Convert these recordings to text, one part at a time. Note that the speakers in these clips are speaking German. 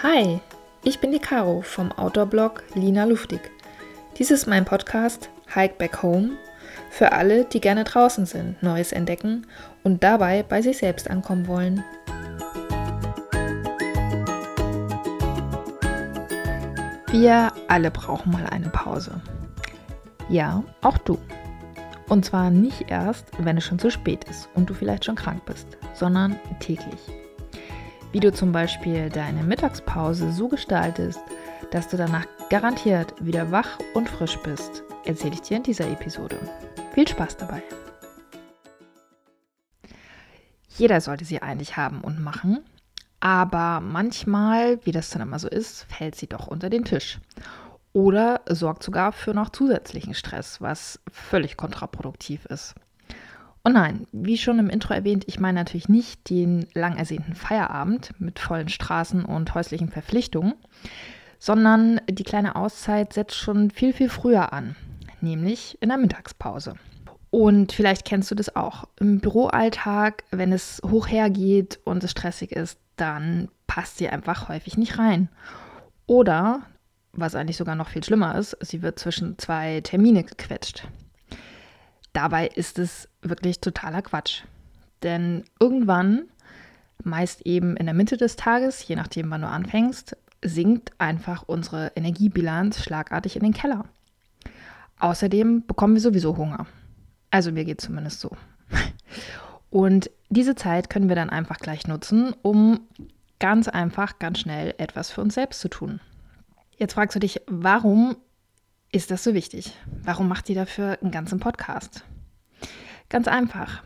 Hi, ich bin die Caro vom Outdoor-Blog Lina Luftig. Dies ist mein Podcast Hike Back Home für alle, die gerne draußen sind, Neues entdecken und dabei bei sich selbst ankommen wollen. Wir alle brauchen mal eine Pause. Ja, auch du. Und zwar nicht erst, wenn es schon zu spät ist und du vielleicht schon krank bist, sondern täglich. Wie du zum Beispiel deine Mittagspause so gestaltest, dass du danach garantiert wieder wach und frisch bist, erzähle ich dir in dieser Episode. Viel Spaß dabei! Jeder sollte sie eigentlich haben und machen, aber manchmal, wie das dann immer so ist, fällt sie doch unter den Tisch oder sorgt sogar für noch zusätzlichen Stress, was völlig kontraproduktiv ist. Und nein, wie schon im Intro erwähnt, ich meine natürlich nicht den lang ersehnten Feierabend mit vollen Straßen und häuslichen Verpflichtungen, sondern die kleine Auszeit setzt schon viel, viel früher an, nämlich in der Mittagspause. Und vielleicht kennst du das auch. Im Büroalltag, wenn es hoch hergeht und es stressig ist, dann passt sie einfach häufig nicht rein. Oder, was eigentlich sogar noch viel schlimmer ist, sie wird zwischen zwei Termine gequetscht. Dabei ist es wirklich totaler Quatsch. Denn irgendwann, meist eben in der Mitte des Tages, je nachdem, wann du anfängst, sinkt einfach unsere Energiebilanz schlagartig in den Keller. Außerdem bekommen wir sowieso Hunger. Also mir geht zumindest so. Und diese Zeit können wir dann einfach gleich nutzen, um ganz einfach, ganz schnell etwas für uns selbst zu tun. Jetzt fragst du dich, warum ist das so wichtig? Warum macht ihr dafür einen ganzen Podcast? Ganz einfach.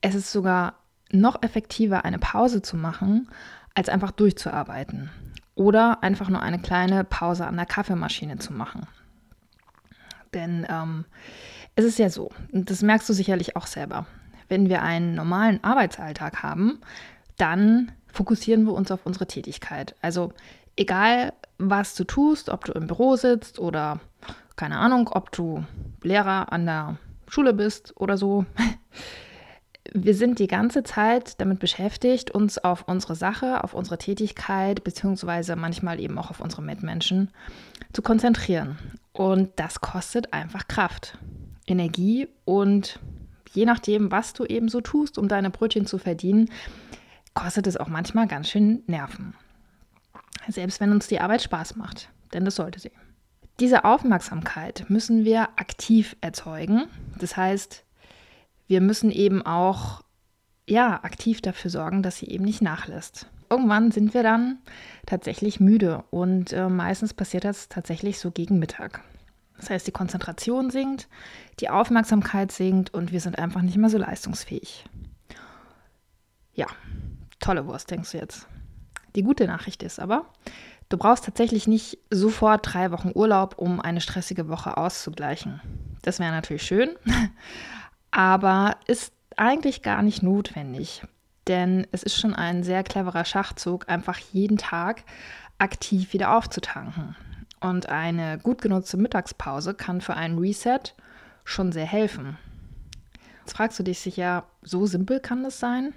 Es ist sogar noch effektiver, eine Pause zu machen, als einfach durchzuarbeiten. Oder einfach nur eine kleine Pause an der Kaffeemaschine zu machen. Denn ähm, es ist ja so, und das merkst du sicherlich auch selber, wenn wir einen normalen Arbeitsalltag haben, dann fokussieren wir uns auf unsere Tätigkeit. Also egal, was du tust, ob du im Büro sitzt oder keine Ahnung, ob du Lehrer an der Schule bist oder so. Wir sind die ganze Zeit damit beschäftigt, uns auf unsere Sache, auf unsere Tätigkeit, beziehungsweise manchmal eben auch auf unsere Mitmenschen zu konzentrieren. Und das kostet einfach Kraft, Energie und je nachdem, was du eben so tust, um deine Brötchen zu verdienen, kostet es auch manchmal ganz schön Nerven. Selbst wenn uns die Arbeit Spaß macht, denn das sollte sie. Diese Aufmerksamkeit müssen wir aktiv erzeugen. Das heißt, wir müssen eben auch ja, aktiv dafür sorgen, dass sie eben nicht nachlässt. Irgendwann sind wir dann tatsächlich müde und äh, meistens passiert das tatsächlich so gegen Mittag. Das heißt, die Konzentration sinkt, die Aufmerksamkeit sinkt und wir sind einfach nicht mehr so leistungsfähig. Ja, tolle Wurst, denkst du jetzt. Die gute Nachricht ist aber, du brauchst tatsächlich nicht sofort drei Wochen Urlaub, um eine stressige Woche auszugleichen. Das wäre natürlich schön, aber ist eigentlich gar nicht notwendig. Denn es ist schon ein sehr cleverer Schachzug, einfach jeden Tag aktiv wieder aufzutanken. Und eine gut genutzte Mittagspause kann für einen Reset schon sehr helfen. Jetzt fragst du dich sicher, so simpel kann das sein?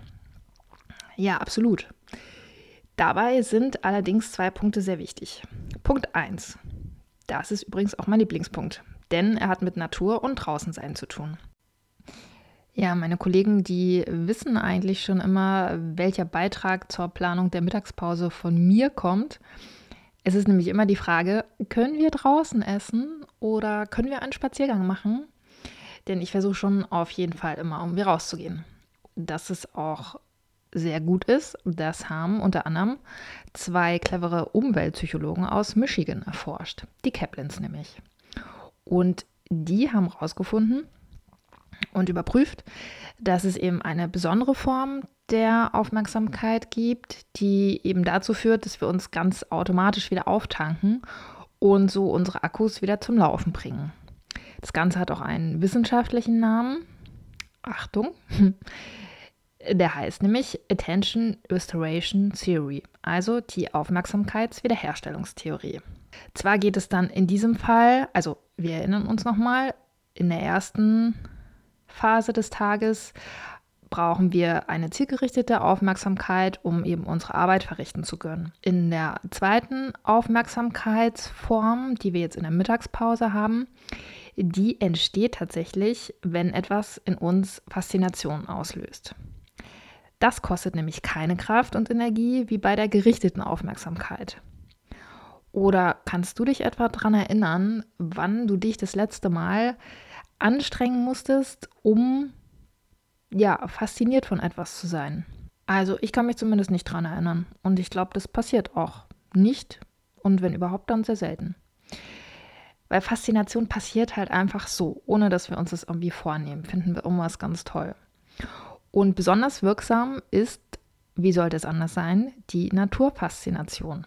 Ja, absolut. Dabei sind allerdings zwei Punkte sehr wichtig. Punkt 1. Das ist übrigens auch mein Lieblingspunkt, denn er hat mit Natur und Draußensein zu tun. Ja, meine Kollegen, die wissen eigentlich schon immer, welcher Beitrag zur Planung der Mittagspause von mir kommt. Es ist nämlich immer die Frage, können wir draußen essen oder können wir einen Spaziergang machen? Denn ich versuche schon auf jeden Fall immer, um rauszugehen. Dass es auch sehr gut ist, das haben unter anderem zwei clevere Umweltpsychologen aus Michigan erforscht, die Kaplins nämlich. Und die haben herausgefunden und überprüft, dass es eben eine besondere Form der Aufmerksamkeit gibt, die eben dazu führt, dass wir uns ganz automatisch wieder auftanken und so unsere Akkus wieder zum Laufen bringen. Das Ganze hat auch einen wissenschaftlichen Namen. Achtung. Der heißt nämlich Attention Restoration Theory, also die Aufmerksamkeitswiederherstellungstheorie. Zwar geht es dann in diesem Fall, also wir erinnern uns nochmal, in der ersten Phase des Tages brauchen wir eine zielgerichtete Aufmerksamkeit, um eben unsere Arbeit verrichten zu können. In der zweiten Aufmerksamkeitsform, die wir jetzt in der Mittagspause haben, die entsteht tatsächlich, wenn etwas in uns Faszination auslöst. Das kostet nämlich keine Kraft und Energie wie bei der gerichteten Aufmerksamkeit. Oder kannst du dich etwa daran erinnern, wann du dich das letzte Mal anstrengen musstest, um ja, fasziniert von etwas zu sein? Also ich kann mich zumindest nicht daran erinnern. Und ich glaube, das passiert auch nicht. Und wenn überhaupt, dann sehr selten. Weil Faszination passiert halt einfach so, ohne dass wir uns das irgendwie vornehmen. Finden wir irgendwas ganz toll. Und besonders wirksam ist, wie sollte es anders sein, die Naturfaszination.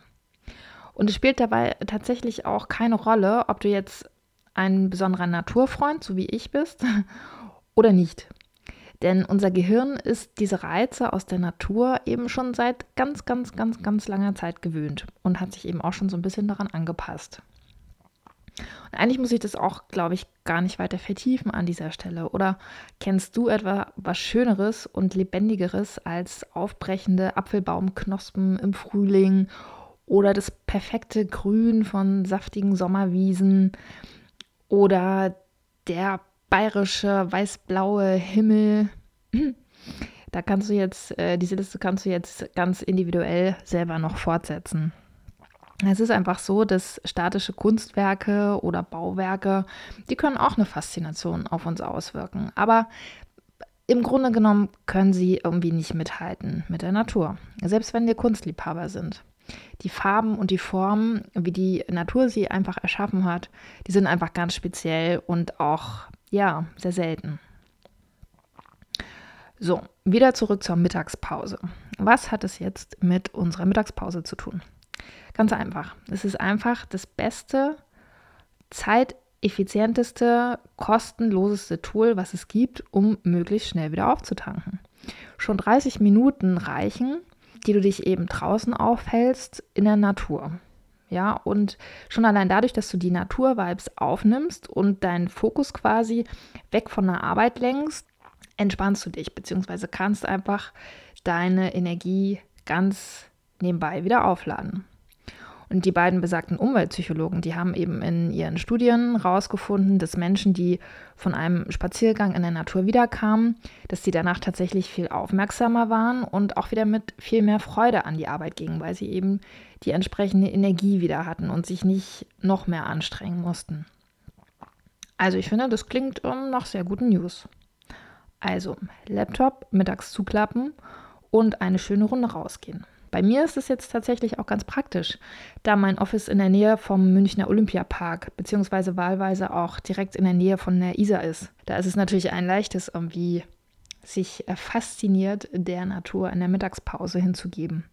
Und es spielt dabei tatsächlich auch keine Rolle, ob du jetzt ein besonderer Naturfreund, so wie ich bist, oder nicht. Denn unser Gehirn ist diese Reize aus der Natur eben schon seit ganz, ganz, ganz, ganz langer Zeit gewöhnt und hat sich eben auch schon so ein bisschen daran angepasst. Und eigentlich muss ich das auch, glaube ich, gar nicht weiter vertiefen an dieser Stelle. Oder kennst du etwa was Schöneres und Lebendigeres als aufbrechende Apfelbaumknospen im Frühling oder das perfekte Grün von saftigen Sommerwiesen oder der bayerische weiß-blaue Himmel. Da kannst du jetzt, äh, diese Liste kannst du jetzt ganz individuell selber noch fortsetzen. Es ist einfach so, dass statische Kunstwerke oder Bauwerke, die können auch eine Faszination auf uns auswirken. Aber im Grunde genommen können sie irgendwie nicht mithalten mit der Natur, selbst wenn wir Kunstliebhaber sind. Die Farben und die Formen, wie die Natur sie einfach erschaffen hat, die sind einfach ganz speziell und auch, ja, sehr selten. So, wieder zurück zur Mittagspause. Was hat es jetzt mit unserer Mittagspause zu tun? Ganz einfach. Es ist einfach das beste, zeiteffizienteste, kostenloseste Tool, was es gibt, um möglichst schnell wieder aufzutanken. Schon 30 Minuten reichen, die du dich eben draußen aufhältst in der Natur. Ja, und schon allein dadurch, dass du die Natur-Vibes aufnimmst und deinen Fokus quasi weg von der Arbeit lenkst, entspannst du dich, beziehungsweise kannst einfach deine Energie ganz nebenbei wieder aufladen. Und die beiden besagten Umweltpsychologen, die haben eben in ihren Studien herausgefunden, dass Menschen, die von einem Spaziergang in der Natur wiederkamen, dass sie danach tatsächlich viel aufmerksamer waren und auch wieder mit viel mehr Freude an die Arbeit gingen, weil sie eben die entsprechende Energie wieder hatten und sich nicht noch mehr anstrengen mussten. Also ich finde, das klingt um, nach sehr guten News. Also Laptop mittags zuklappen und eine schöne Runde rausgehen. Bei mir ist es jetzt tatsächlich auch ganz praktisch, da mein Office in der Nähe vom Münchner Olympiapark beziehungsweise wahlweise auch direkt in der Nähe von der Isar ist. Da ist es natürlich ein leichtes, irgendwie sich fasziniert der Natur in der Mittagspause hinzugeben.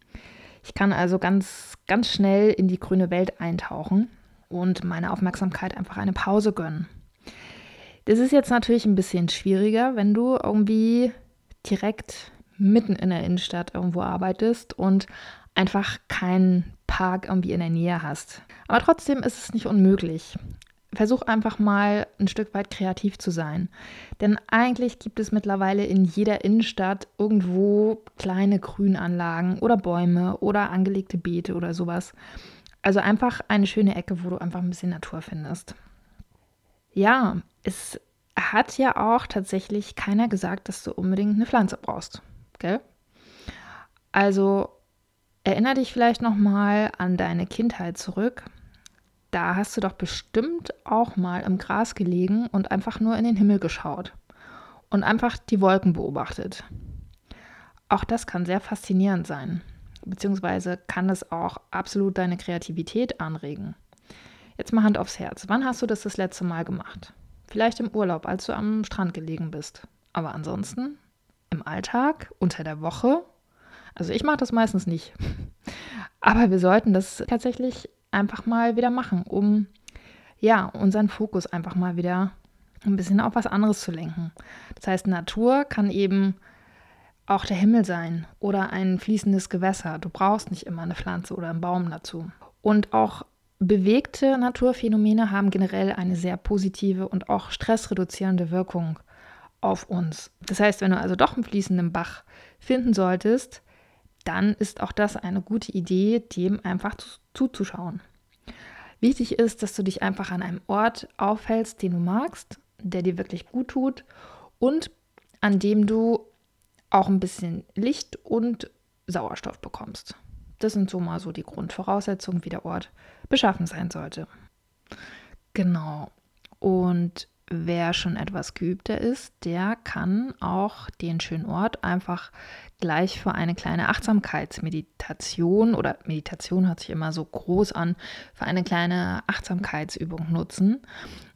Ich kann also ganz, ganz schnell in die grüne Welt eintauchen und meine Aufmerksamkeit einfach eine Pause gönnen. Das ist jetzt natürlich ein bisschen schwieriger, wenn du irgendwie direkt mitten in der Innenstadt irgendwo arbeitest und einfach keinen Park irgendwie in der Nähe hast. Aber trotzdem ist es nicht unmöglich. Versuch einfach mal ein Stück weit kreativ zu sein. Denn eigentlich gibt es mittlerweile in jeder Innenstadt irgendwo kleine Grünanlagen oder Bäume oder angelegte Beete oder sowas. Also einfach eine schöne Ecke, wo du einfach ein bisschen Natur findest. Ja, es hat ja auch tatsächlich keiner gesagt, dass du unbedingt eine Pflanze brauchst gell? Also erinnere dich vielleicht noch mal an deine Kindheit zurück. Da hast du doch bestimmt auch mal im Gras gelegen und einfach nur in den Himmel geschaut und einfach die Wolken beobachtet. Auch das kann sehr faszinierend sein, beziehungsweise kann es auch absolut deine Kreativität anregen. Jetzt mal Hand aufs Herz. Wann hast du das das letzte Mal gemacht? Vielleicht im Urlaub, als du am Strand gelegen bist. Aber ansonsten im Alltag, unter der Woche. Also ich mache das meistens nicht. Aber wir sollten das tatsächlich einfach mal wieder machen, um ja, unseren Fokus einfach mal wieder ein bisschen auf was anderes zu lenken. Das heißt, Natur kann eben auch der Himmel sein oder ein fließendes Gewässer. Du brauchst nicht immer eine Pflanze oder einen Baum dazu. Und auch bewegte Naturphänomene haben generell eine sehr positive und auch stressreduzierende Wirkung auf uns. Das heißt, wenn du also doch einen fließenden Bach finden solltest, dann ist auch das eine gute Idee, dem einfach zuzuschauen. Wichtig ist, dass du dich einfach an einem Ort aufhältst, den du magst, der dir wirklich gut tut und an dem du auch ein bisschen Licht und Sauerstoff bekommst. Das sind so mal so die Grundvoraussetzungen, wie der Ort beschaffen sein sollte. Genau. Und wer schon etwas geübter ist, der kann auch den schönen Ort einfach gleich für eine kleine Achtsamkeitsmeditation oder Meditation hört sich immer so groß an, für eine kleine Achtsamkeitsübung nutzen,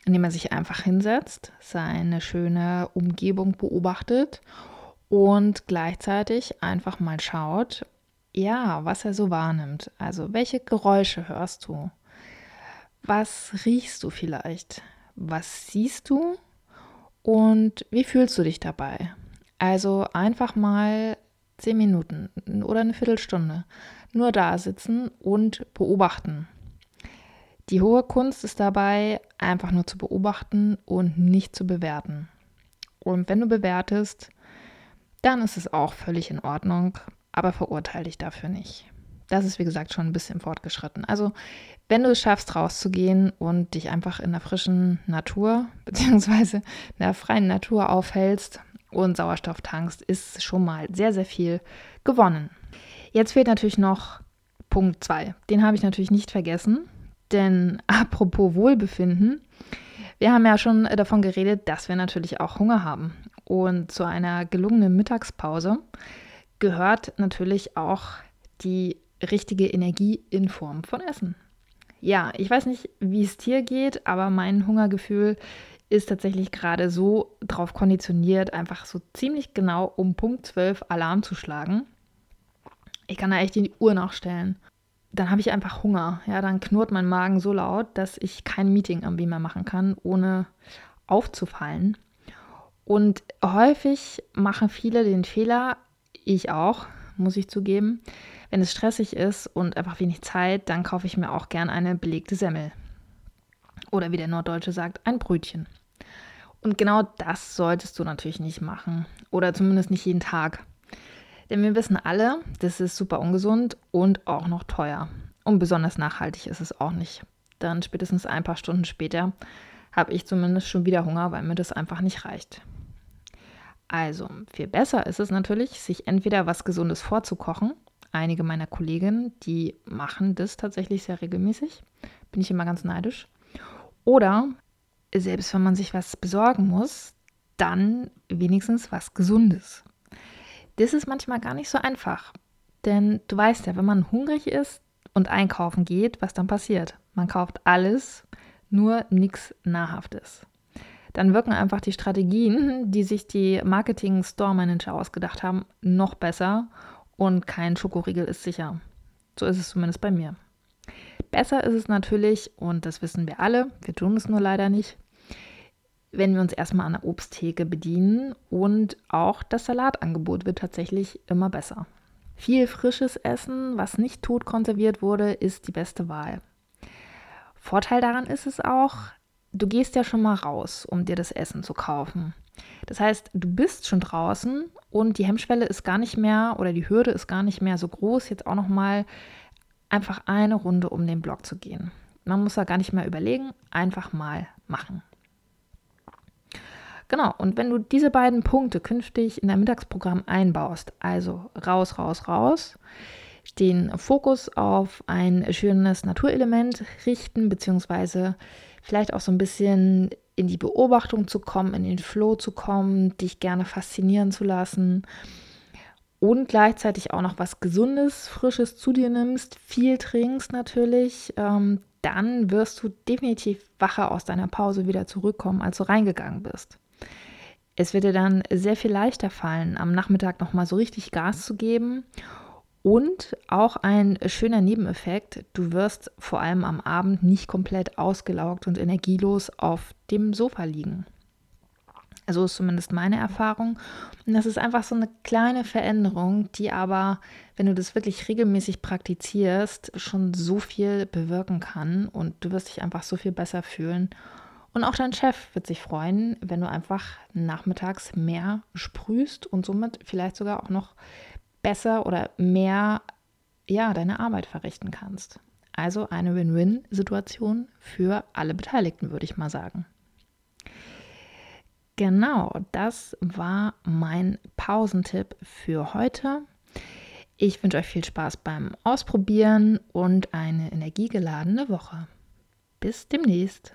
indem er sich einfach hinsetzt, seine schöne Umgebung beobachtet und gleichzeitig einfach mal schaut, ja, was er so wahrnimmt. Also welche Geräusche hörst du? Was riechst du vielleicht? Was siehst du und wie fühlst du dich dabei? Also einfach mal zehn Minuten oder eine Viertelstunde nur da sitzen und beobachten. Die hohe Kunst ist dabei, einfach nur zu beobachten und nicht zu bewerten. Und wenn du bewertest, dann ist es auch völlig in Ordnung, aber verurteile dich dafür nicht. Das ist, wie gesagt, schon ein bisschen fortgeschritten. Also wenn du es schaffst, rauszugehen und dich einfach in der frischen Natur beziehungsweise in der freien Natur aufhältst und Sauerstoff tankst, ist schon mal sehr, sehr viel gewonnen. Jetzt fehlt natürlich noch Punkt 2. Den habe ich natürlich nicht vergessen, denn apropos Wohlbefinden, wir haben ja schon davon geredet, dass wir natürlich auch Hunger haben. Und zu einer gelungenen Mittagspause gehört natürlich auch die richtige Energie in Form von Essen ja, ich weiß nicht, wie es dir geht, aber mein Hungergefühl ist tatsächlich gerade so drauf konditioniert, einfach so ziemlich genau um Punkt 12 Alarm zu schlagen. Ich kann da echt die Uhr nachstellen. Dann habe ich einfach Hunger. Ja, dann knurrt mein Magen so laut, dass ich kein Meeting irgendwie mehr machen kann, ohne aufzufallen. Und häufig machen viele den Fehler, ich auch, muss ich zugeben, wenn es stressig ist und einfach wenig Zeit, dann kaufe ich mir auch gern eine belegte Semmel. Oder wie der Norddeutsche sagt, ein Brötchen. Und genau das solltest du natürlich nicht machen. Oder zumindest nicht jeden Tag. Denn wir wissen alle, das ist super ungesund und auch noch teuer. Und besonders nachhaltig ist es auch nicht. Dann spätestens ein paar Stunden später habe ich zumindest schon wieder Hunger, weil mir das einfach nicht reicht. Also, viel besser ist es natürlich, sich entweder was Gesundes vorzukochen einige meiner Kolleginnen, die machen das tatsächlich sehr regelmäßig. Bin ich immer ganz neidisch. Oder selbst wenn man sich was besorgen muss, dann wenigstens was Gesundes. Das ist manchmal gar nicht so einfach. Denn du weißt ja, wenn man hungrig ist und einkaufen geht, was dann passiert. Man kauft alles, nur nichts Nahrhaftes. Dann wirken einfach die Strategien, die sich die Marketing-Store-Manager ausgedacht haben, noch besser und kein Schokoriegel ist sicher. So ist es zumindest bei mir. Besser ist es natürlich, und das wissen wir alle, wir tun es nur leider nicht, wenn wir uns erstmal an der Obsttheke bedienen und auch das Salatangebot wird tatsächlich immer besser. Viel frisches Essen, was nicht totkonserviert wurde, ist die beste Wahl. Vorteil daran ist es auch, du gehst ja schon mal raus, um dir das Essen zu kaufen. Das heißt, du bist schon draußen und die Hemmschwelle ist gar nicht mehr oder die Hürde ist gar nicht mehr so groß, jetzt auch noch mal einfach eine Runde um den Block zu gehen. Man muss da gar nicht mehr überlegen, einfach mal machen. Genau, und wenn du diese beiden Punkte künftig in dein Mittagsprogramm einbaust, also raus, raus, raus, den Fokus auf ein schönes Naturelement richten, beziehungsweise vielleicht auch so ein bisschen in die Beobachtung zu kommen, in den Flow zu kommen, dich gerne faszinieren zu lassen und gleichzeitig auch noch was Gesundes, Frisches zu dir nimmst, viel trinkst natürlich, ähm, dann wirst du definitiv wacher aus deiner Pause wieder zurückkommen, als du reingegangen bist. Es wird dir dann sehr viel leichter fallen, am Nachmittag nochmal so richtig Gas zu geben und auch ein schöner Nebeneffekt, du wirst vor allem am Abend nicht komplett ausgelaugt und energielos auf dem Sofa liegen. Also ist zumindest meine Erfahrung. Und das ist einfach so eine kleine Veränderung, die aber, wenn du das wirklich regelmäßig praktizierst, schon so viel bewirken kann und du wirst dich einfach so viel besser fühlen Und auch dein Chef wird sich freuen, wenn du einfach nachmittags mehr sprühst und somit vielleicht sogar auch noch besser oder mehr ja, deine Arbeit verrichten kannst. Also eine Win-Win-Situation für alle Beteiligten, würde ich mal sagen. Genau, das war mein Pausentipp für heute. Ich wünsche euch viel Spaß beim Ausprobieren und eine energiegeladene Woche. Bis demnächst.